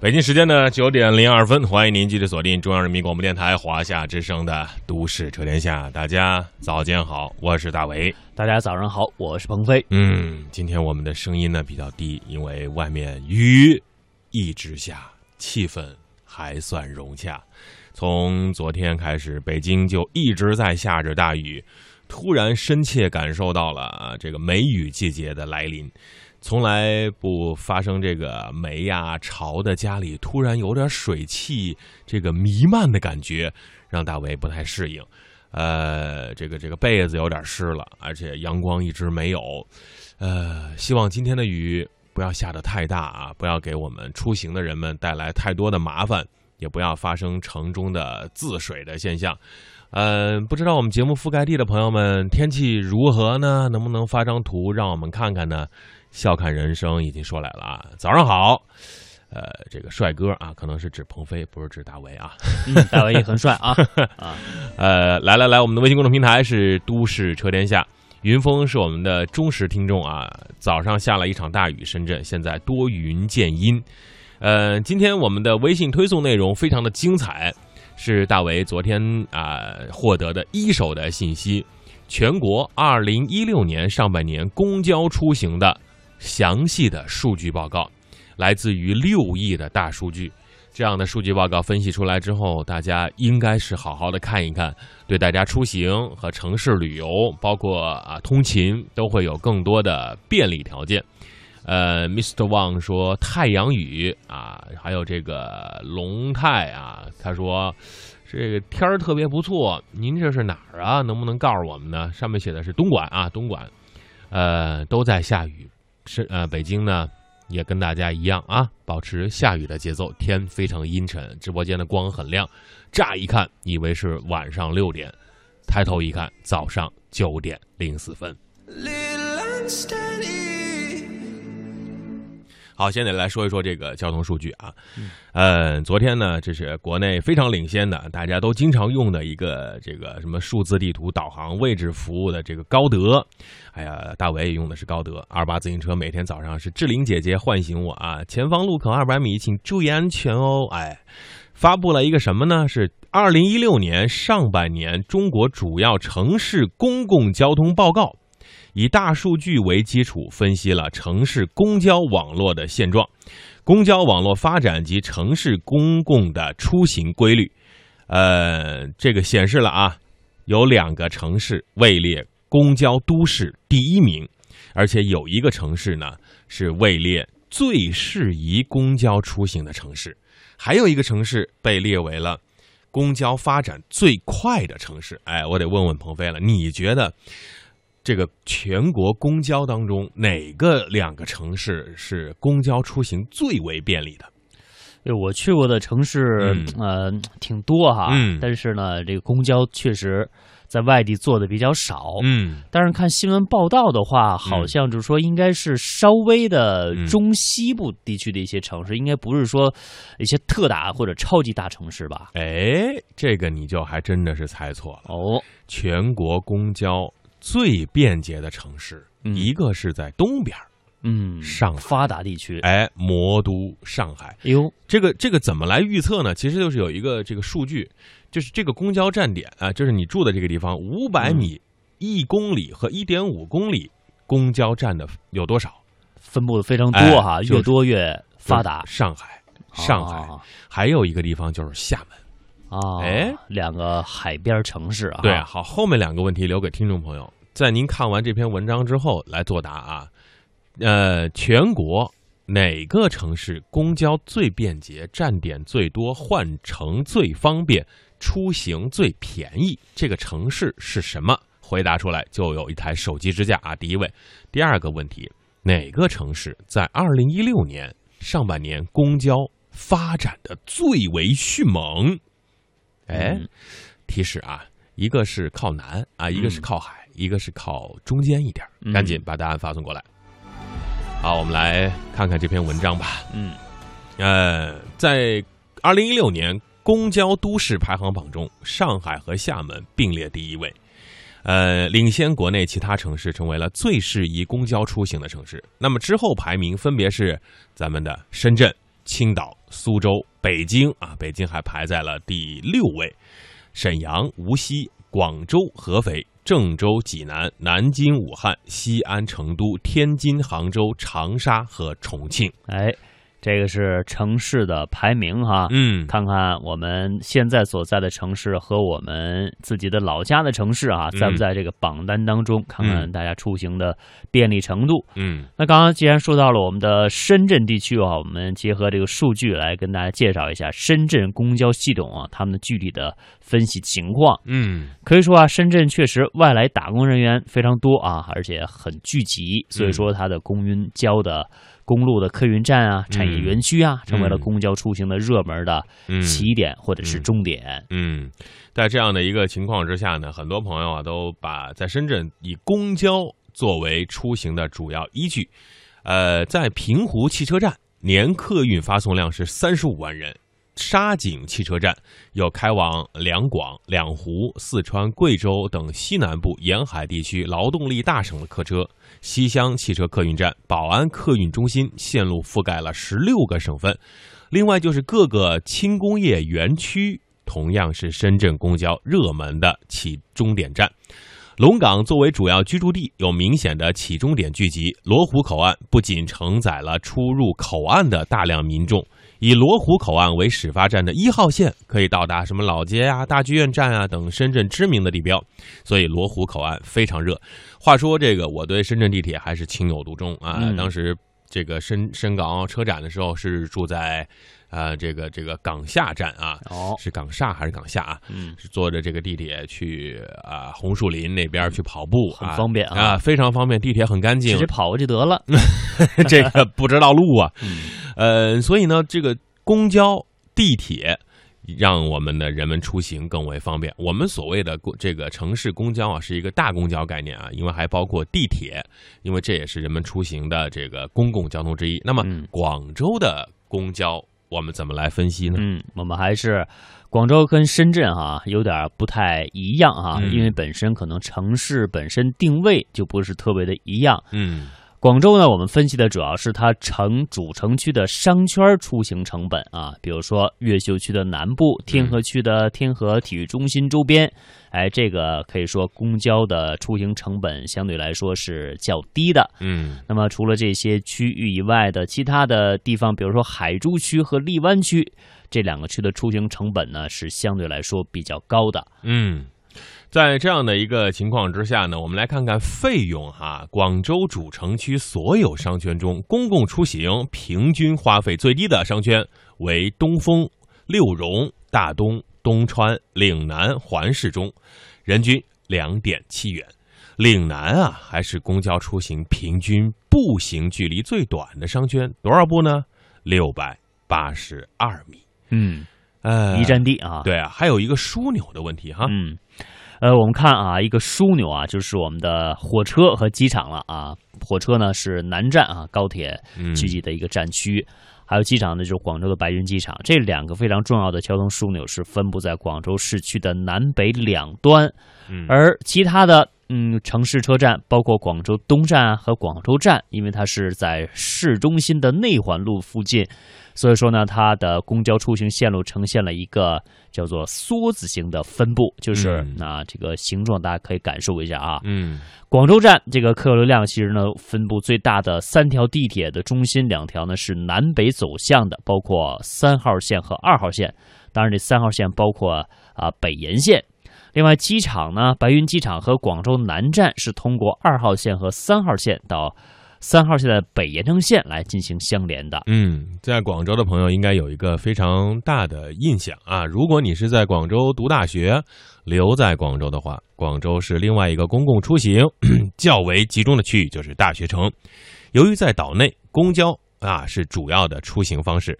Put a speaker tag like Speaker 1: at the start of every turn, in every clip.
Speaker 1: 北京时间的九点零二分，欢迎您继续锁定中央人民广播电台华夏之声的《都市车天下》。大家早间好，我是大伟。
Speaker 2: 大家早上好，我是鹏飞。
Speaker 1: 嗯，今天我们的声音呢比较低，因为外面雨一直下，气氛还算融洽。从昨天开始，北京就一直在下着大雨，突然深切感受到了啊这个梅雨季节的来临。从来不发生这个霉呀潮的家里，突然有点水汽这个弥漫的感觉，让大伟不太适应。呃，这个这个被子有点湿了，而且阳光一直没有。呃，希望今天的雨不要下得太大啊，不要给我们出行的人们带来太多的麻烦，也不要发生城中的自水的现象。嗯，不知道我们节目覆盖地的朋友们天气如何呢？能不能发张图让我们看看呢？笑看人生已经说来了啊，早上好，呃，这个帅哥啊，可能是指鹏飞，不是指大为啊。
Speaker 2: 大为也很帅啊
Speaker 1: 啊，呃，来来来，我们的微信公众平台是都市车天下，云峰是我们的忠实听众啊。早上下了一场大雨，深圳现在多云见阴。呃，今天我们的微信推送内容非常的精彩，是大为昨天啊获得的一手的信息，全国二零一六年上半年公交出行的。详细的数据报告，来自于六亿的大数据。这样的数据报告分析出来之后，大家应该是好好的看一看，对大家出行和城市旅游，包括啊通勤，都会有更多的便利条件。呃，Mr. Wang 说太阳雨啊，还有这个龙泰啊，他说这个天儿特别不错。您这是哪儿啊？能不能告诉我们呢？上面写的是东莞啊，东莞，呃，都在下雨。是呃，北京呢也跟大家一样啊，保持下雨的节奏，天非常阴沉，直播间的光很亮，乍一看以为是晚上六点，抬头一看早上九点零四分。好，现在来说一说这个交通数据啊。嗯，昨天呢，这是国内非常领先的，大家都经常用的一个这个什么数字地图导航位置服务的这个高德。哎呀，大伟也用的是高德二八自行车，每天早上是志玲姐姐唤醒我啊，前方路口二百米，请注意安全哦。哎，发布了一个什么呢？是二零一六年上半年中国主要城市公共交通报告。以大数据为基础，分析了城市公交网络的现状、公交网络发展及城市公共的出行规律。呃，这个显示了啊，有两个城市位列公交都市第一名，而且有一个城市呢是位列最适宜公交出行的城市，还有一个城市被列为了公交发展最快的城市。哎，我得问问鹏飞了，你觉得？这个全国公交当中，哪个两个城市是公交出行最为便利的？
Speaker 2: 就我去过的城市呃挺多哈，但是呢，这个公交确实在外地做的比较少。
Speaker 1: 嗯，
Speaker 2: 但是看新闻报道的话，好像就是说应该是稍微的中西部地区的一些城市，应该不是说一些特大或者超级大城市吧？
Speaker 1: 哎，这个你就还真的是猜错了
Speaker 2: 哦，
Speaker 1: 全国公交。最便捷的城市，一个是在东边
Speaker 2: 嗯，
Speaker 1: 上
Speaker 2: 发达地区，
Speaker 1: 哎，魔都上海。
Speaker 2: 哎呦，
Speaker 1: 这个这个怎么来预测呢？其实就是有一个这个数据，就是这个公交站点啊，就是你住的这个地方，五百米、一公里和一点五公里公交站的有多少？
Speaker 2: 分布的非常多哈，越多越发达。
Speaker 1: 上海，上海，还有一个地方就是厦门。
Speaker 2: 啊，
Speaker 1: 哎，
Speaker 2: 两个海边城市啊，
Speaker 1: 对，好，后面两个问题留给听众朋友，在您看完这篇文章之后来作答啊。呃，全国哪个城市公交最便捷，站点最多，换乘最方便，出行最便宜？这个城市是什么？回答出来就有一台手机支架啊。第一位，第二个问题，哪个城市在二零一六年上半年公交发展的最为迅猛？哎，提示啊，一个是靠南啊，一个是靠海，一个是靠中间一点赶紧把答案发送过来。好，我们来看看这篇文章吧。
Speaker 2: 嗯，
Speaker 1: 呃，在二零一六年公交都市排行榜中，上海和厦门并列第一位，呃，领先国内其他城市，成为了最适宜公交出行的城市。那么之后排名分别是咱们的深圳、青岛、苏州、北京啊，北京还排在了第六位，沈阳、无锡、广州、合肥、郑州、济南、南京、武汉、西安、成都、天津、杭州、长沙和重庆。
Speaker 2: 哎。这个是城市的排名哈，
Speaker 1: 嗯，
Speaker 2: 看看我们现在所在的城市和我们自己的老家的城市啊，在不在这个榜单当中？看看大家出行的便利程度。
Speaker 1: 嗯，
Speaker 2: 那刚刚既然说到了我们的深圳地区啊，我们结合这个数据来跟大家介绍一下深圳公交系统啊，他们的具体的分析情况。
Speaker 1: 嗯，
Speaker 2: 可以说啊，深圳确实外来打工人员非常多啊，而且很聚集，所以说它的公运交的。公路的客运站啊，产业园区啊，成为了公交出行的热门的起点或者是终点。
Speaker 1: 嗯，在这样的一个情况之下呢，很多朋友啊都把在深圳以公交作为出行的主要依据。呃，在平湖汽车站年客运发送量是三十五万人。沙井汽车站有开往两广、两湖、四川、贵州等西南部沿海地区劳动力大省的客车。西乡汽车客运站、宝安客运中心线路覆盖了十六个省份。另外就是各个轻工业园区，同样是深圳公交热门的起终点站。龙岗作为主要居住地，有明显的起终点聚集。罗湖口岸不仅承载了出入口岸的大量民众。以罗湖口岸为始发站的一号线可以到达什么老街啊、大剧院站啊等深圳知名的地标，所以罗湖口岸非常热。话说这个，我对深圳地铁还是情有独钟啊。当时这个深深港车展的时候是住在，呃，这个这个港下站啊，
Speaker 2: 哦，
Speaker 1: 是港上还是港下啊？
Speaker 2: 嗯，
Speaker 1: 是坐着这个地铁去啊红树林那边去跑步，
Speaker 2: 很方便
Speaker 1: 啊，非常方便，地铁很干净，
Speaker 2: 直接跑过去得了。
Speaker 1: 这个不知道路啊。呃，所以呢，这个公交、地铁让我们的人们出行更为方便。我们所谓的这个城市公交啊，是一个大公交概念啊，因为还包括地铁，因为这也是人们出行的这个公共交通之一。那么，广州的公交我们怎么来分析呢？
Speaker 2: 嗯，我们还是广州跟深圳哈有点不太一样哈，因为本身可能城市本身定位就不是特别的一样。
Speaker 1: 嗯。
Speaker 2: 广州呢，我们分析的主要是它城主城区的商圈出行成本啊，比如说越秀区的南部、天河区的天河体育中心周边，哎，这个可以说公交的出行成本相对来说是较低的。
Speaker 1: 嗯，
Speaker 2: 那么除了这些区域以外的其他的地方，比如说海珠区和荔湾区这两个区的出行成本呢，是相对来说比较高的。
Speaker 1: 嗯。在这样的一个情况之下呢，我们来看看费用哈。广州主城区所有商圈中，公共出行平均花费最低的商圈为东风、六荣、大东、东川、岭南、环市中，人均两点七元。岭南啊，还是公交出行平均步行距离最短的商圈，多少步呢？六百八十二米。
Speaker 2: 嗯，
Speaker 1: 呃，
Speaker 2: 一站地啊。
Speaker 1: 对啊，还有一个枢纽的问题哈。
Speaker 2: 嗯。呃，我们看啊，一个枢纽啊，就是我们的火车和机场了啊。火车呢是南站啊，高铁聚集的一个站区，还有机场呢就是广州的白云机场。这两个非常重要的交通枢纽是分布在广州市区的南北两端，而其他的嗯城市车站，包括广州东站和广州站，因为它是在市中心的内环路附近。所以说呢，它的公交出行线路呈现了一个叫做梭子形的分布，就是那这个形状，大家可以感受一下啊。
Speaker 1: 嗯，
Speaker 2: 广州站这个客流量其实呢，分布最大的三条地铁的中心两条呢是南北走向的，包括三号线和二号线。当然，这三号线包括啊北延线。另外，机场呢，白云机场和广州南站是通过二号线和三号线到。三号线的北延城线来进行相连的。
Speaker 1: 嗯，在广州的朋友应该有一个非常大的印象啊。如果你是在广州读大学，留在广州的话，广州是另外一个公共出行 较为集中的区域，就是大学城。由于在岛内，公交啊是主要的出行方式。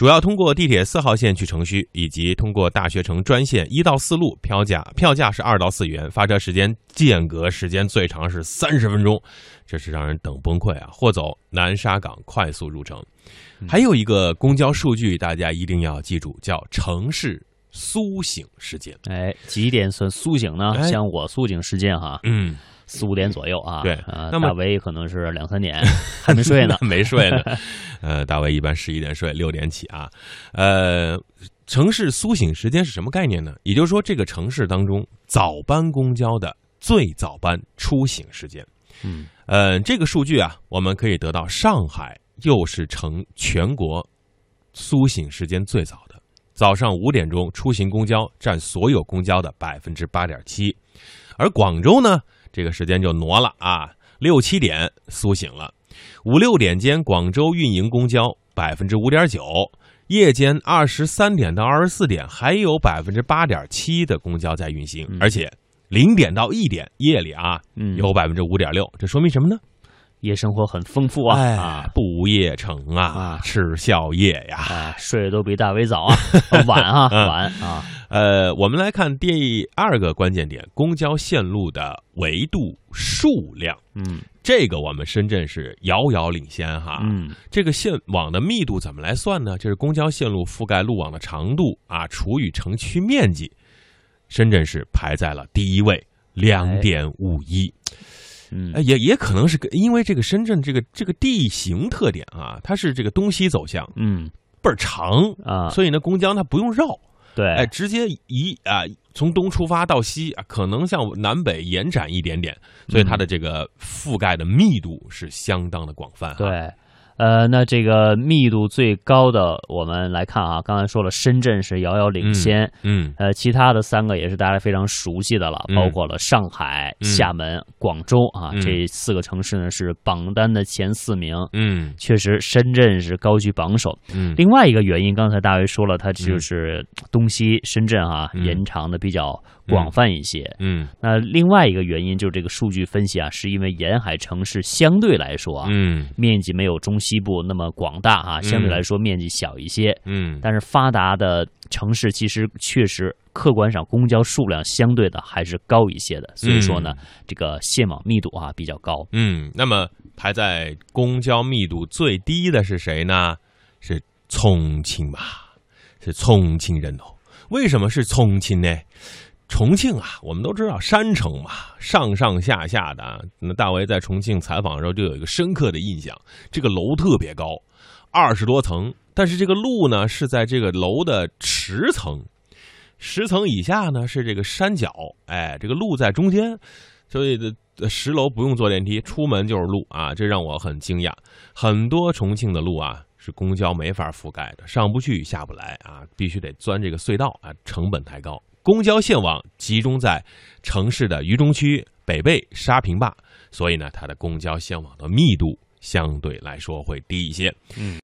Speaker 1: 主要通过地铁四号线去城区，以及通过大学城专线一到四路，票价票价是二到四元，发车时间间隔时间最长是三十分钟，这是让人等崩溃啊！或走南沙港快速入城。还有一个公交数据，大家一定要记住，叫城市苏醒时间。
Speaker 2: 哎，几点算苏醒呢？像我苏醒时间哈，
Speaker 1: 嗯。
Speaker 2: 四五点左右啊。
Speaker 1: 对，
Speaker 2: 呃，
Speaker 1: 那么
Speaker 2: 大为可能是两三点 还没睡呢，
Speaker 1: 没睡呢。呃，大为一般十一点睡，六点起啊。呃，城市苏醒时间是什么概念呢？也就是说，这个城市当中早班公交的最早班出行时间。
Speaker 2: 嗯，
Speaker 1: 呃，这个数据啊，我们可以得到上海又是成全国苏醒时间最早的，早上五点钟出行公交占所有公交的百分之八点七，而广州呢，这个时间就挪了啊，六七点苏醒了，五六点间广州运营公交百分之五点九，夜间二十三点到二十四点还有百分之八点七的公交在运行，而且零点到一点夜里啊，
Speaker 2: 嗯。
Speaker 1: 有百分之五点六，这说明什么呢？
Speaker 2: 夜生活很丰富啊。
Speaker 1: 哎
Speaker 2: 啊，
Speaker 1: 不夜城啊，
Speaker 2: 啊。
Speaker 1: 吃宵夜呀。
Speaker 2: 啊，睡得都比大伟早啊，呃晚啊
Speaker 1: 嗯。
Speaker 2: 晚啊，
Speaker 1: 呃，我们来看第二个关键点：公交线路的维度数量。
Speaker 2: 嗯
Speaker 1: 这个我们深圳是遥遥领先哈。
Speaker 2: 嗯
Speaker 1: 这个线网的密度怎么来算呢？就是公交线路覆盖路网的长度啊，除以城区面积，深圳市排在了第一位，两点五一。
Speaker 2: 嗯
Speaker 1: 呃，也也可能是个因为这个深圳这个这个地形特点啊，它是这个东西走向
Speaker 2: 嗯
Speaker 1: 倍儿长，
Speaker 2: 啊，
Speaker 1: 所以呢，公交它不用绕，
Speaker 2: 对，
Speaker 1: 哎，直接一啊从东出发到西啊，可能向南北延展一点点，所以它的这个覆盖的密度是相当的广泛哈。
Speaker 2: 对，呃，那这个密度最高的，我们来看啊，刚才说了，深圳是遥遥领先，
Speaker 1: 嗯
Speaker 2: 呃，其他的三个也是大家非常熟悉的了，
Speaker 1: 嗯。
Speaker 2: 包括了上海、
Speaker 1: 嗯
Speaker 2: 厦门、广州啊，
Speaker 1: 嗯。
Speaker 2: 这四个城市呢是榜单的前四名。
Speaker 1: 嗯。
Speaker 2: 确实，深圳是高居榜首。
Speaker 1: 嗯。
Speaker 2: 另外一个原因，刚才大卫说了，它就是东西深圳啊
Speaker 1: 嗯。
Speaker 2: 延长的比较广泛一些。
Speaker 1: 嗯
Speaker 2: 那另外一个原因就是这个数据分析啊，是因为沿海城市相对来说啊，
Speaker 1: 嗯
Speaker 2: 面积没有中西部那么广大啊，相对来说面积小一些。
Speaker 1: 嗯
Speaker 2: 但是发达的城市其实确实客观上公交数量相对的还是高一些的，所以说呢，这个线网密度啊比较高。
Speaker 1: 嗯，那么排在公交密度最低的是谁呢？是重庆吧？是重庆人哦。为什么是重庆呢？重庆啊，我们都知道山城嘛，上上下下的。那大为在重庆采访的时候就有一个深刻的印象，这个楼特别高，二十多层，但是这个路呢是在这个楼的十层，十层以下呢是这个山脚，哎，这个路在中间，所以的十楼不用坐电梯，出门就是路啊，这让我很惊讶。很多重庆的路啊是公交没法覆盖的，上不去下不来啊，必须得钻这个隧道啊，成本太高。公交线网集中在城市的渝中区、北碚、沙坪坝，所以呢，它的公交线网的密度相对来说会低一些。
Speaker 2: 嗯。